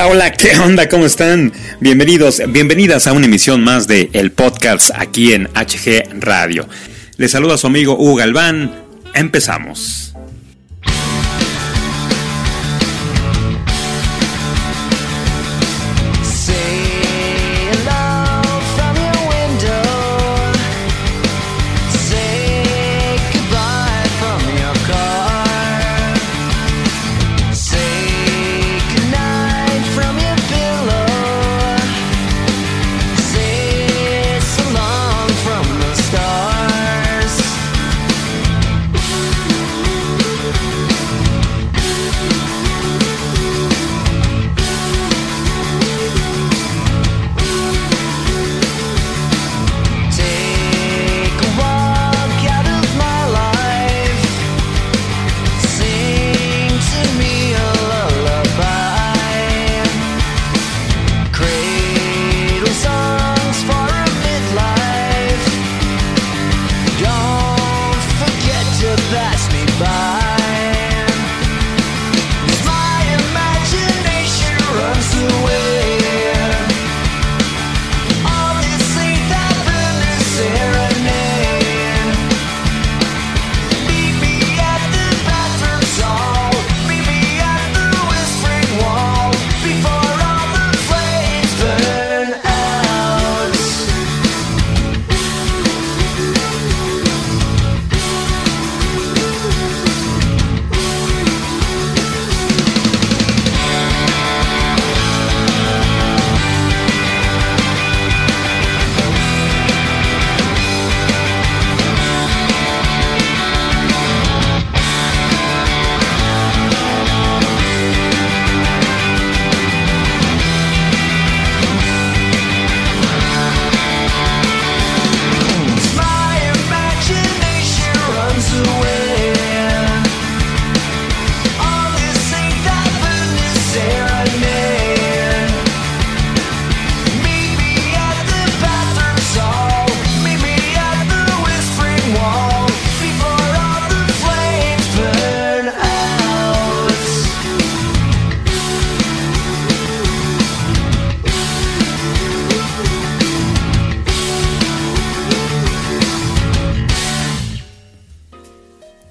Hola, hola, ¿qué onda? ¿Cómo están? Bienvenidos, bienvenidas a una emisión más de El Podcast aquí en HG Radio. Les saluda su amigo Hugo Galván. Empezamos.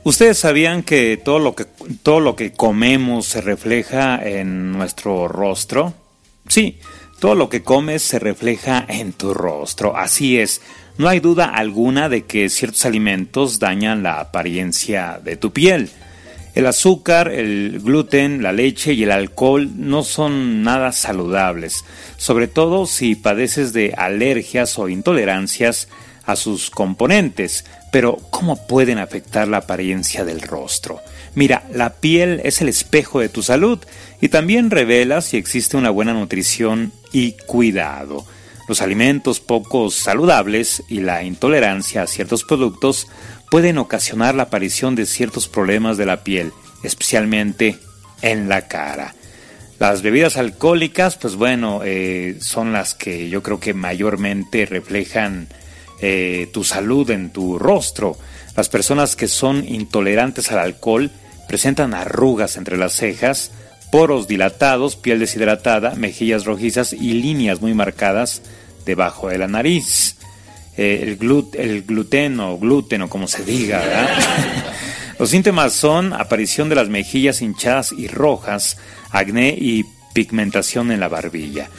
¿Ustedes sabían que todo lo que todo lo que comemos se refleja en nuestro rostro? Sí, todo lo que comes se refleja en tu rostro. Así es. No hay duda alguna de que ciertos alimentos dañan la apariencia de tu piel. El azúcar, el gluten, la leche y el alcohol no son nada saludables, sobre todo si padeces de alergias o intolerancias a sus componentes. Pero, ¿cómo pueden afectar la apariencia del rostro? Mira, la piel es el espejo de tu salud y también revela si existe una buena nutrición y cuidado. Los alimentos poco saludables y la intolerancia a ciertos productos pueden ocasionar la aparición de ciertos problemas de la piel, especialmente en la cara. Las bebidas alcohólicas, pues bueno, eh, son las que yo creo que mayormente reflejan eh, tu salud en tu rostro. Las personas que son intolerantes al alcohol presentan arrugas entre las cejas, poros dilatados, piel deshidratada, mejillas rojizas y líneas muy marcadas debajo de la nariz. Eh, el, glut el gluten o gluten o como se diga. Los síntomas son aparición de las mejillas hinchadas y rojas, acné y pigmentación en la barbilla.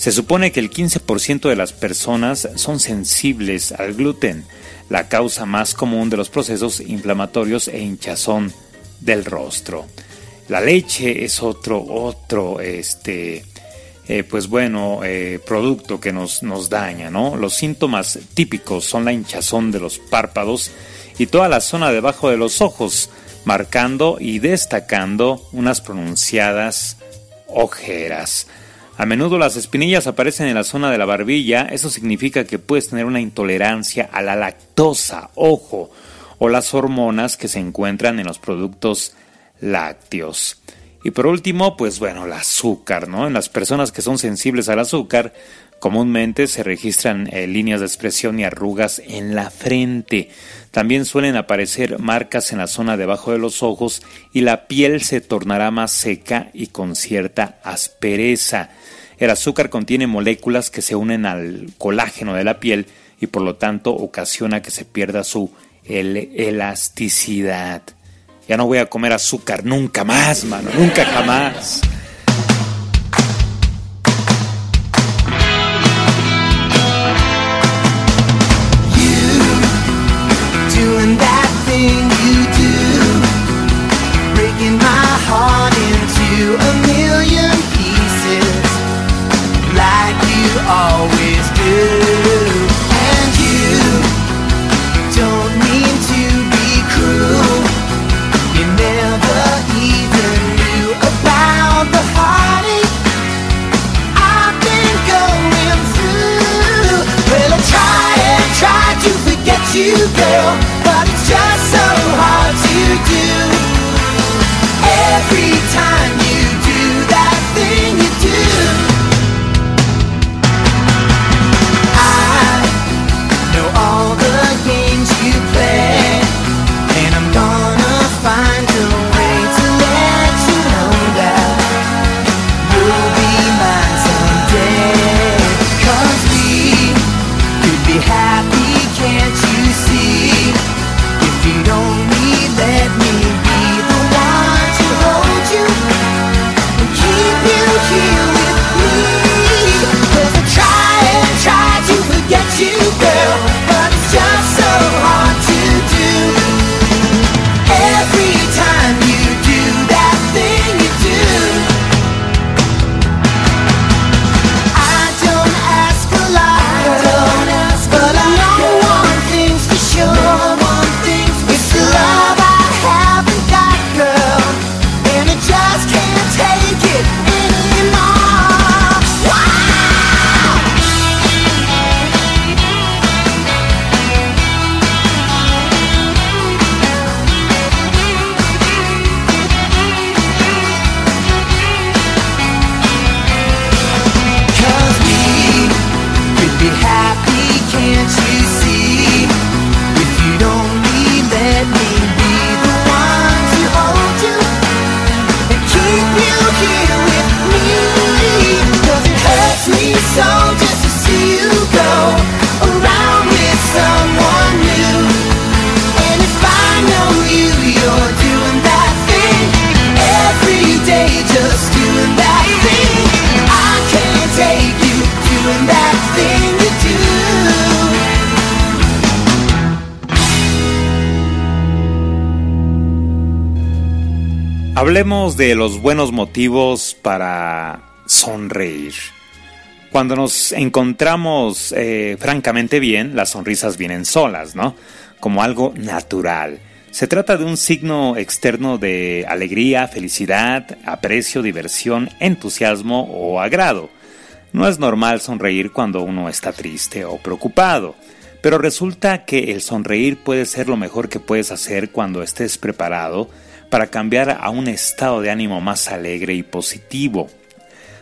Se supone que el 15% de las personas son sensibles al gluten, la causa más común de los procesos inflamatorios e hinchazón del rostro. La leche es otro, otro, este, eh, pues bueno, eh, producto que nos, nos daña, ¿no? Los síntomas típicos son la hinchazón de los párpados y toda la zona debajo de los ojos, marcando y destacando unas pronunciadas ojeras. A menudo las espinillas aparecen en la zona de la barbilla, eso significa que puedes tener una intolerancia a la lactosa, ojo, o las hormonas que se encuentran en los productos lácteos. Y por último, pues bueno, el azúcar, ¿no? En las personas que son sensibles al azúcar, comúnmente se registran eh, líneas de expresión y arrugas en la frente. También suelen aparecer marcas en la zona debajo de los ojos y la piel se tornará más seca y con cierta aspereza. El azúcar contiene moléculas que se unen al colágeno de la piel y por lo tanto ocasiona que se pierda su elasticidad. Ya no voy a comer azúcar nunca más, mano, nunca jamás. Hablemos de los buenos motivos para sonreír. Cuando nos encontramos eh, francamente bien, las sonrisas vienen solas, ¿no? Como algo natural. Se trata de un signo externo de alegría, felicidad, aprecio, diversión, entusiasmo o agrado. No es normal sonreír cuando uno está triste o preocupado, pero resulta que el sonreír puede ser lo mejor que puedes hacer cuando estés preparado para cambiar a un estado de ánimo más alegre y positivo.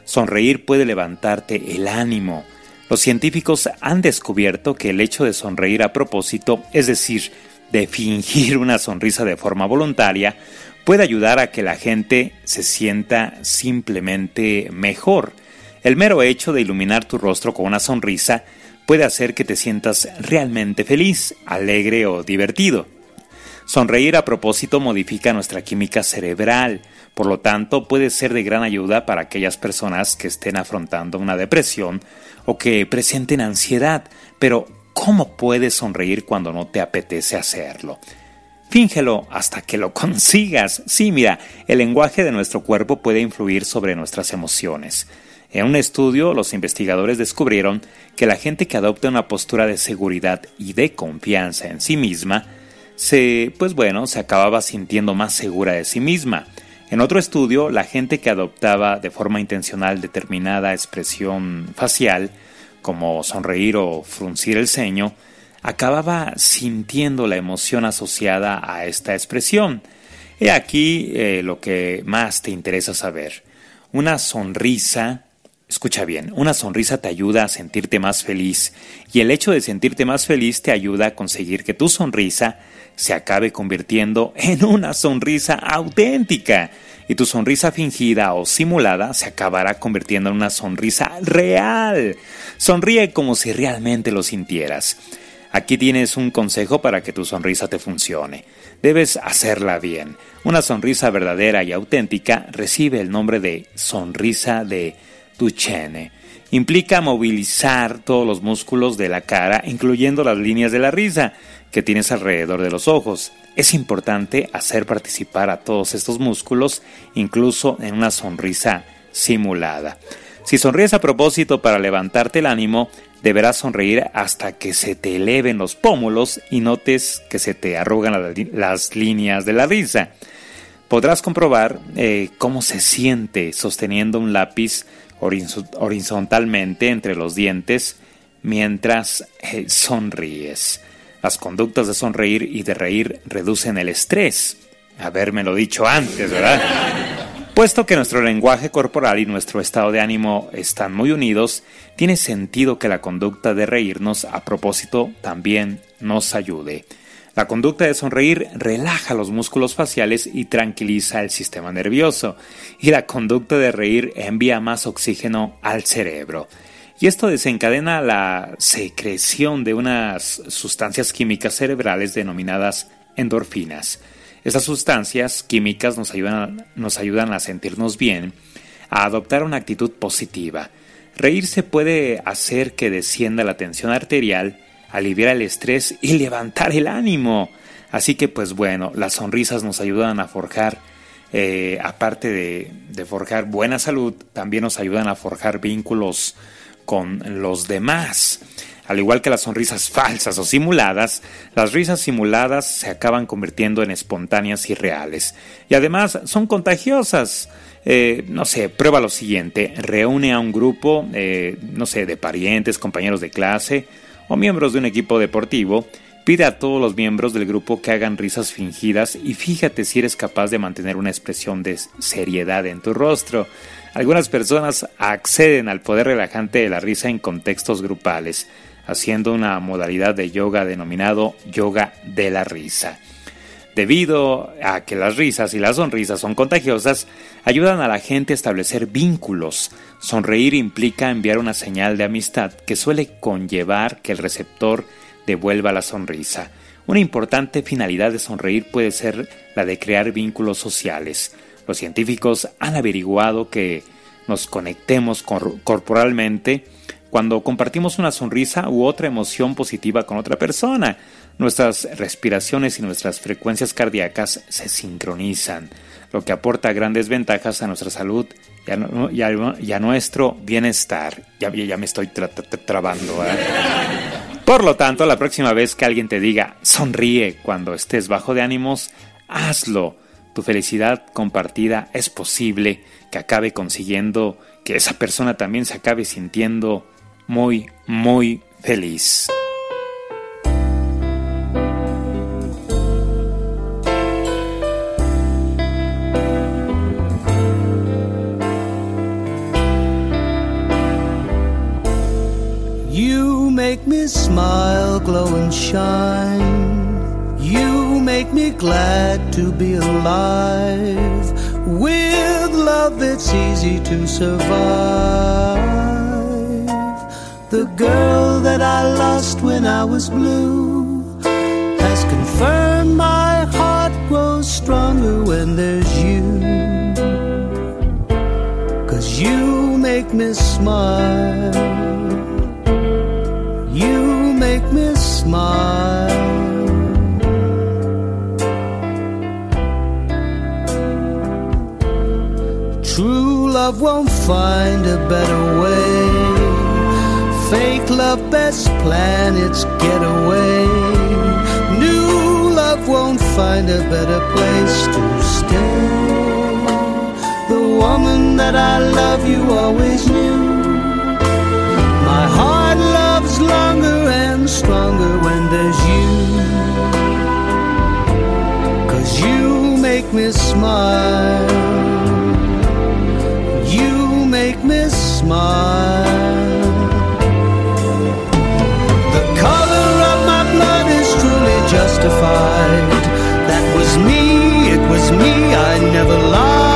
Sonreír puede levantarte el ánimo. Los científicos han descubierto que el hecho de sonreír a propósito, es decir, de fingir una sonrisa de forma voluntaria, puede ayudar a que la gente se sienta simplemente mejor. El mero hecho de iluminar tu rostro con una sonrisa puede hacer que te sientas realmente feliz, alegre o divertido. Sonreír a propósito modifica nuestra química cerebral, por lo tanto puede ser de gran ayuda para aquellas personas que estén afrontando una depresión o que presenten ansiedad, pero ¿cómo puedes sonreír cuando no te apetece hacerlo? Fíngelo hasta que lo consigas. Sí, mira, el lenguaje de nuestro cuerpo puede influir sobre nuestras emociones. En un estudio, los investigadores descubrieron que la gente que adopta una postura de seguridad y de confianza en sí misma se, pues bueno, se acababa sintiendo más segura de sí misma. En otro estudio, la gente que adoptaba de forma intencional determinada expresión facial, como sonreír o fruncir el ceño, acababa sintiendo la emoción asociada a esta expresión. He aquí eh, lo que más te interesa saber. Una sonrisa, escucha bien, una sonrisa te ayuda a sentirte más feliz y el hecho de sentirte más feliz te ayuda a conseguir que tu sonrisa se acabe convirtiendo en una sonrisa auténtica y tu sonrisa fingida o simulada se acabará convirtiendo en una sonrisa real. Sonríe como si realmente lo sintieras. Aquí tienes un consejo para que tu sonrisa te funcione. Debes hacerla bien. Una sonrisa verdadera y auténtica recibe el nombre de sonrisa de Duchenne. Implica movilizar todos los músculos de la cara, incluyendo las líneas de la risa que tienes alrededor de los ojos. Es importante hacer participar a todos estos músculos, incluso en una sonrisa simulada. Si sonríes a propósito para levantarte el ánimo, deberás sonreír hasta que se te eleven los pómulos y notes que se te arrugan las líneas de la risa. Podrás comprobar eh, cómo se siente sosteniendo un lápiz horizontalmente entre los dientes mientras eh, sonríes. Las conductas de sonreír y de reír reducen el estrés. Habérmelo dicho antes, ¿verdad? Puesto que nuestro lenguaje corporal y nuestro estado de ánimo están muy unidos, tiene sentido que la conducta de reírnos a propósito también nos ayude. La conducta de sonreír relaja los músculos faciales y tranquiliza el sistema nervioso, y la conducta de reír envía más oxígeno al cerebro. Y esto desencadena la secreción de unas sustancias químicas cerebrales denominadas endorfinas. Estas sustancias químicas nos ayudan, nos ayudan a sentirnos bien, a adoptar una actitud positiva. Reírse puede hacer que descienda la tensión arterial, aliviar el estrés y levantar el ánimo. Así que pues bueno, las sonrisas nos ayudan a forjar, eh, aparte de, de forjar buena salud, también nos ayudan a forjar vínculos con los demás. Al igual que las sonrisas falsas o simuladas, las risas simuladas se acaban convirtiendo en espontáneas y reales. Y además son contagiosas. Eh, no sé, prueba lo siguiente. Reúne a un grupo, eh, no sé, de parientes, compañeros de clase o miembros de un equipo deportivo. Pide a todos los miembros del grupo que hagan risas fingidas y fíjate si eres capaz de mantener una expresión de seriedad en tu rostro. Algunas personas acceden al poder relajante de la risa en contextos grupales haciendo una modalidad de yoga denominado yoga de la risa. Debido a que las risas y las sonrisas son contagiosas, ayudan a la gente a establecer vínculos. Sonreír implica enviar una señal de amistad que suele conllevar que el receptor devuelva la sonrisa. Una importante finalidad de sonreír puede ser la de crear vínculos sociales. Los científicos han averiguado que nos conectemos corporalmente cuando compartimos una sonrisa u otra emoción positiva con otra persona. Nuestras respiraciones y nuestras frecuencias cardíacas se sincronizan, lo que aporta grandes ventajas a nuestra salud y a, nuestro bienestar. Ya, me estoy trabando. ¿eh? Por lo tanto, la próxima vez que alguien te diga sonríe cuando estés bajo de ánimos, hazlo. Tu felicidad compartida es posible que acabe consiguiendo que esa persona también se acabe sintiendo muy, muy feliz. Make me smile, glow and shine. You make me glad to be alive. With love, it's easy to survive. The girl that I lost when I was blue has confirmed my heart grows stronger when there's you. Cause you make me smile. Smile. True love won't find a better way Fake love, best plan, it's getaway. New love won't find a better place to stay. The woman that I love you always knew. My heart stronger when there's you. Cause you make me smile. You make me smile. The color of my blood is truly justified. That was me, it was me, I never lied.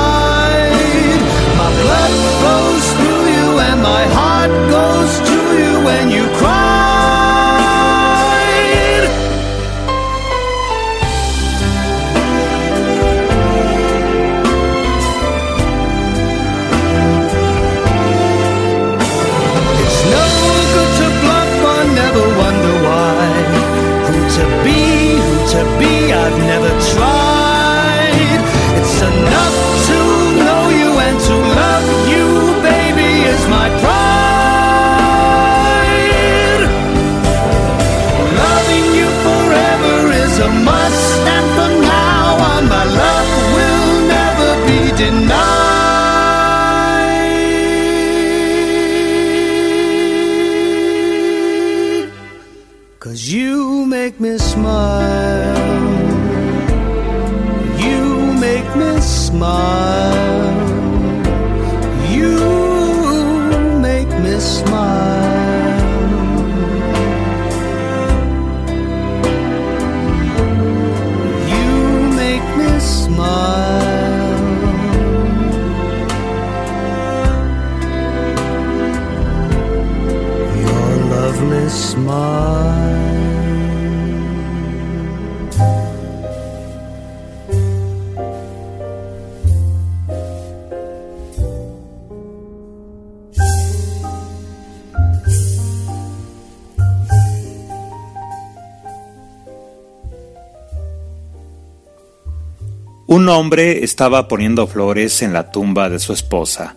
Un hombre estaba poniendo flores en la tumba de su esposa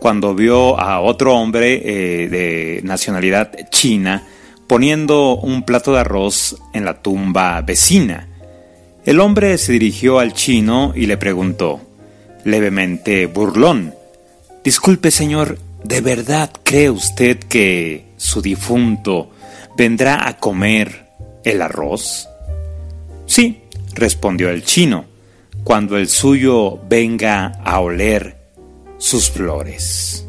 cuando vio a otro hombre eh, de nacionalidad china poniendo un plato de arroz en la tumba vecina. El hombre se dirigió al chino y le preguntó, levemente burlón, Disculpe señor, ¿de verdad cree usted que su difunto vendrá a comer el arroz? Sí, respondió el chino, cuando el suyo venga a oler sus flores.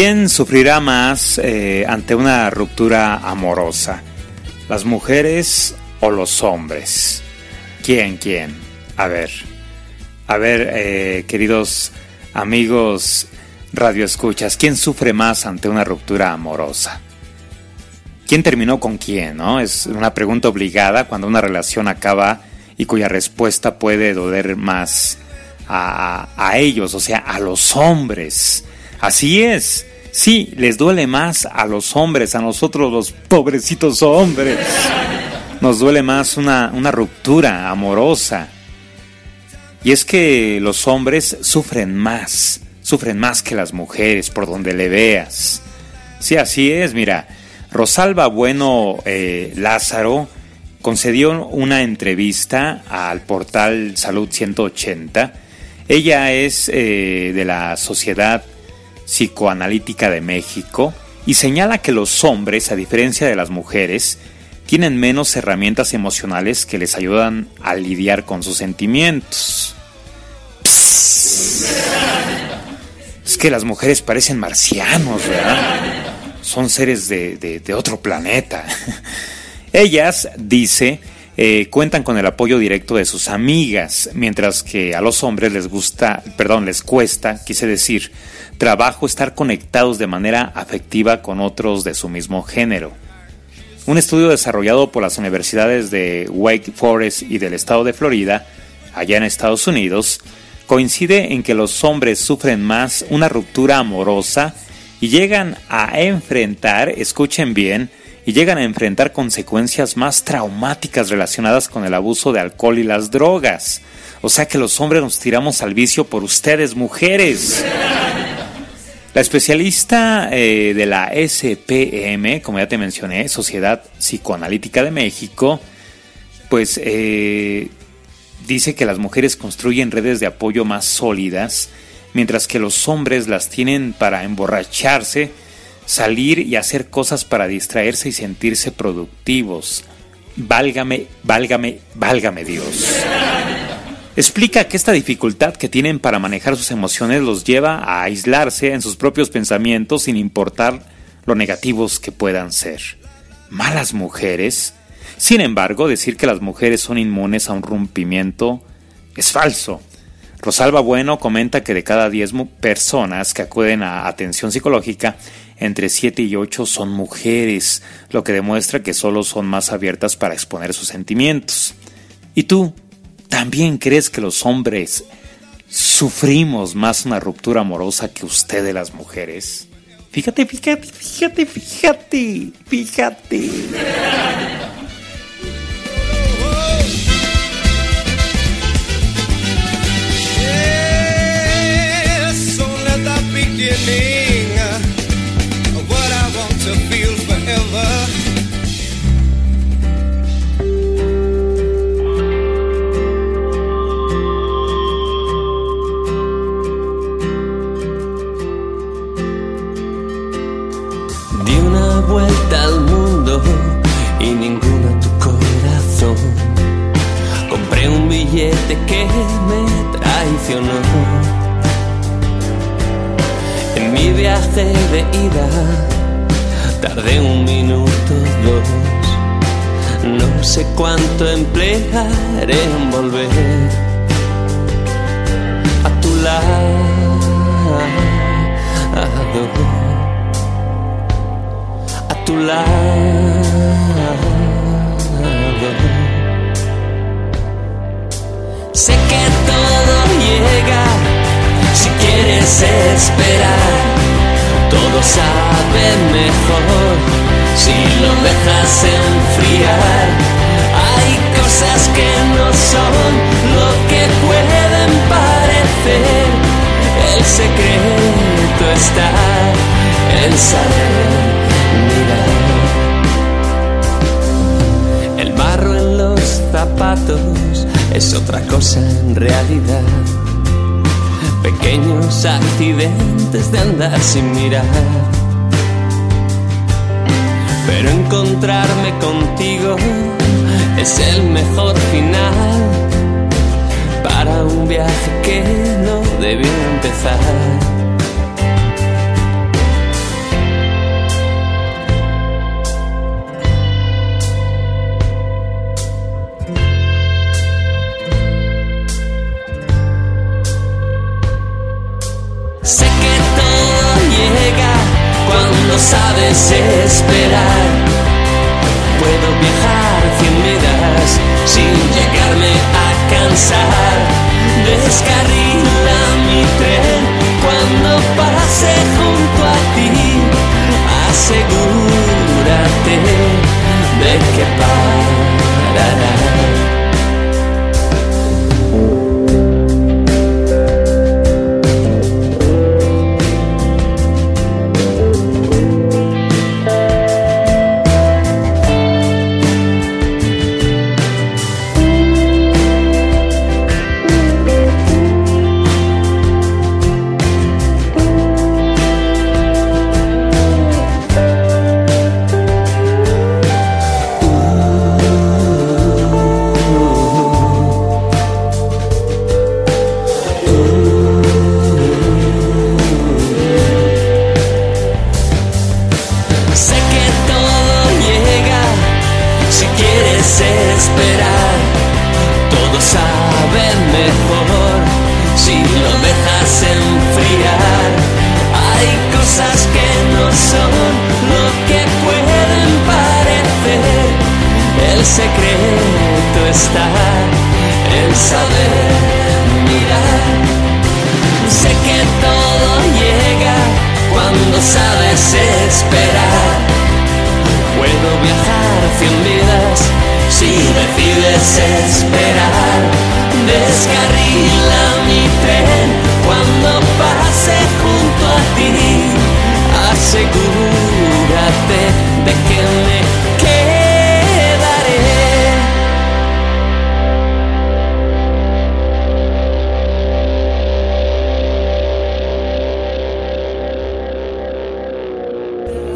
¿Quién sufrirá más eh, ante una ruptura amorosa? ¿Las mujeres o los hombres? ¿Quién, quién? A ver, a ver, eh, queridos amigos radioescuchas, ¿quién sufre más ante una ruptura amorosa? ¿Quién terminó con quién? ¿no? Es una pregunta obligada cuando una relación acaba y cuya respuesta puede doler más a, a ellos, o sea, a los hombres. Así es. Sí, les duele más a los hombres, a nosotros los pobrecitos hombres. Nos duele más una, ruptura amorosa. Y es que los hombres sufren más, sufren más que las mujeres, por donde le veas. Sí, así es, mira. Rosalba Bueno eh, Lázaro concedió una entrevista al portal Salud 180. Ella es eh, de la Sociedad Psicoanalítica de México y señala que los hombres, a diferencia de las mujeres, tienen menos herramientas emocionales que les ayudan a lidiar con sus sentimientos. Es que las mujeres parecen marcianos, ¿verdad? Son seres de, otro planeta. Ellas, dice, eh, cuentan con el apoyo directo de sus amigas, mientras que a los hombres les gusta, perdón, les cuesta, quise decir, trabajo estar conectados de manera afectiva con otros de su mismo género. Un estudio desarrollado por las universidades de Wake Forest y del estado de Florida, allá en Estados Unidos, coincide en que los hombres sufren más una ruptura amorosa y llegan a enfrentar, escuchen bien, y llegan a enfrentar consecuencias más traumáticas relacionadas con el abuso de alcohol y las drogas. O sea que los hombres nos tiramos al vicio por ustedes, mujeres. La especialista eh, de la SPM, como ya te mencioné, Sociedad Psicoanalítica de México, pues eh, dice que las mujeres construyen redes de apoyo más sólidas, mientras que los hombres las tienen para emborracharse, salir y hacer cosas para distraerse y sentirse productivos. Válgame, válgame, válgame Dios. Explica que esta dificultad que tienen para manejar sus emociones los lleva a aislarse en sus propios pensamientos sin importar lo negativos que puedan ser. ¿Malas mujeres? Sin embargo, decir que las mujeres son inmunes a un rompimiento es falso. Rosalba Bueno comenta que de cada 10 personas que acuden a atención psicológica, entre 7 y 8 son mujeres, lo que demuestra que solo son más abiertas para exponer sus sentimientos. ¿Y tú? ¿También crees que los hombres sufrimos más una ruptura amorosa que ustedes las mujeres? Fíjate, fíjate, fíjate, fíjate, fíjate. y ninguna tu corazón. Compré un billete que me traicionó. En mi viaje de ida tardé un minuto, dos. No sé cuánto emplearé en volver a tu lado. A tu lado. Sé que todo llega si quieres esperar. Todo sabe mejor si lo dejas enfriar. Hay cosas que no son lo que pueden parecer. El secreto está en saber mirar. Es otra cosa en realidad. Pequeños accidentes de andar sin mirar. Pero encontrarme contigo es el mejor final para un viaje que no debió empezar. Sabes esperar. Puedo viajar cien vidas sin llegarme a cansar. Descarrila mi tren cuando pase junto a ti. Asegúrate de que parará.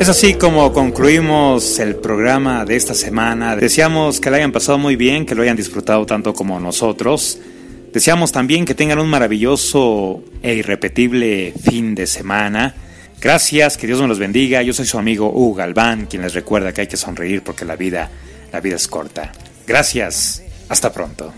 Es así como concluimos el programa de esta semana. Deseamos que lo hayan pasado muy bien, que lo hayan disfrutado tanto como nosotros. Deseamos también que tengan un maravilloso e irrepetible fin de semana. Gracias, que Dios me los bendiga. Yo soy su amigo Hugo Galván, quien les recuerda que hay que sonreír porque la vida, la vida es corta. Gracias. Hasta pronto.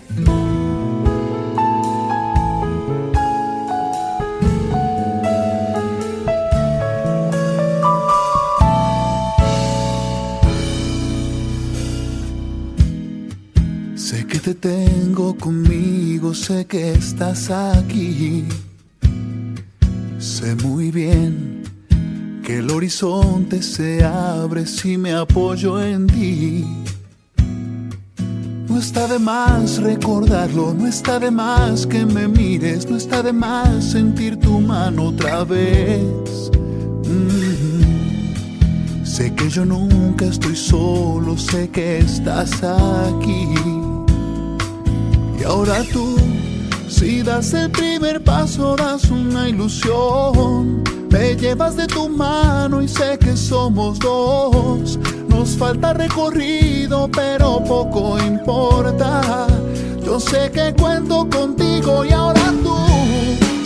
Sé que te tengo conmigo, sé que estás aquí. Sé muy bien que el horizonte se abre si me apoyo en ti. No está de más recordarlo, no está de más que me mires, no está de más sentir tu mano otra vez. Mm. Sé que yo nunca estoy solo, sé que estás aquí. Y ahora tú, si das el primer paso, das una ilusión. Me llevas de tu mano y sé que somos dos. Nos falta recorrido, pero poco importa. Yo sé que cuento contigo y ahora tú,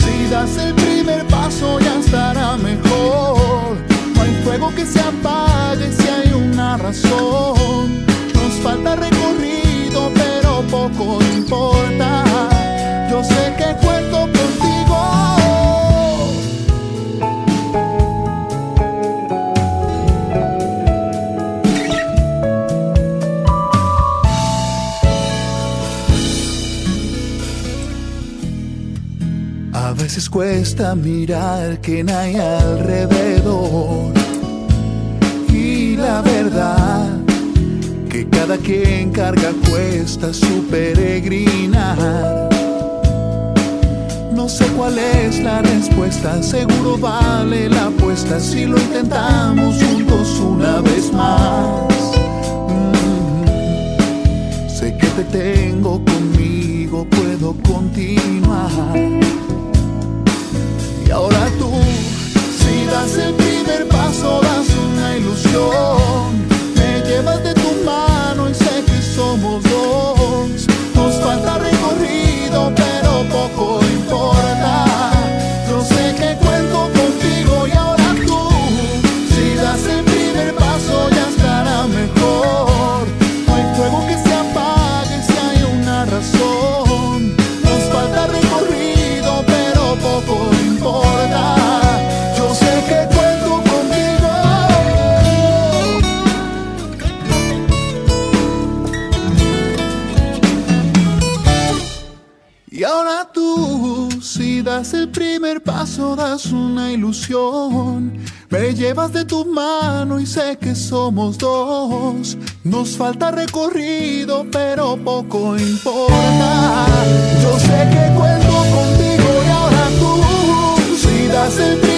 si das el primer paso, ya estará mejor. No hay fuego que se apague si hay una razón. Nos falta recorrido, pero poco cuesta mirar no hay alrededor. Y la verdad, que cada quien carga cuesta su peregrinar. No sé cuál es la respuesta, seguro vale la apuesta si lo intentamos juntos una vez más. Mm, sé que te tengo conmigo, puedo continuar. Y ahora tú, si das el primer paso, das una ilusión. Me llevas de tu mano y sé que somos dos. De tu mano y sé que somos dos. Nos falta recorrido, pero poco importa. Yo sé que cuento contigo y ahora tú, si das el primer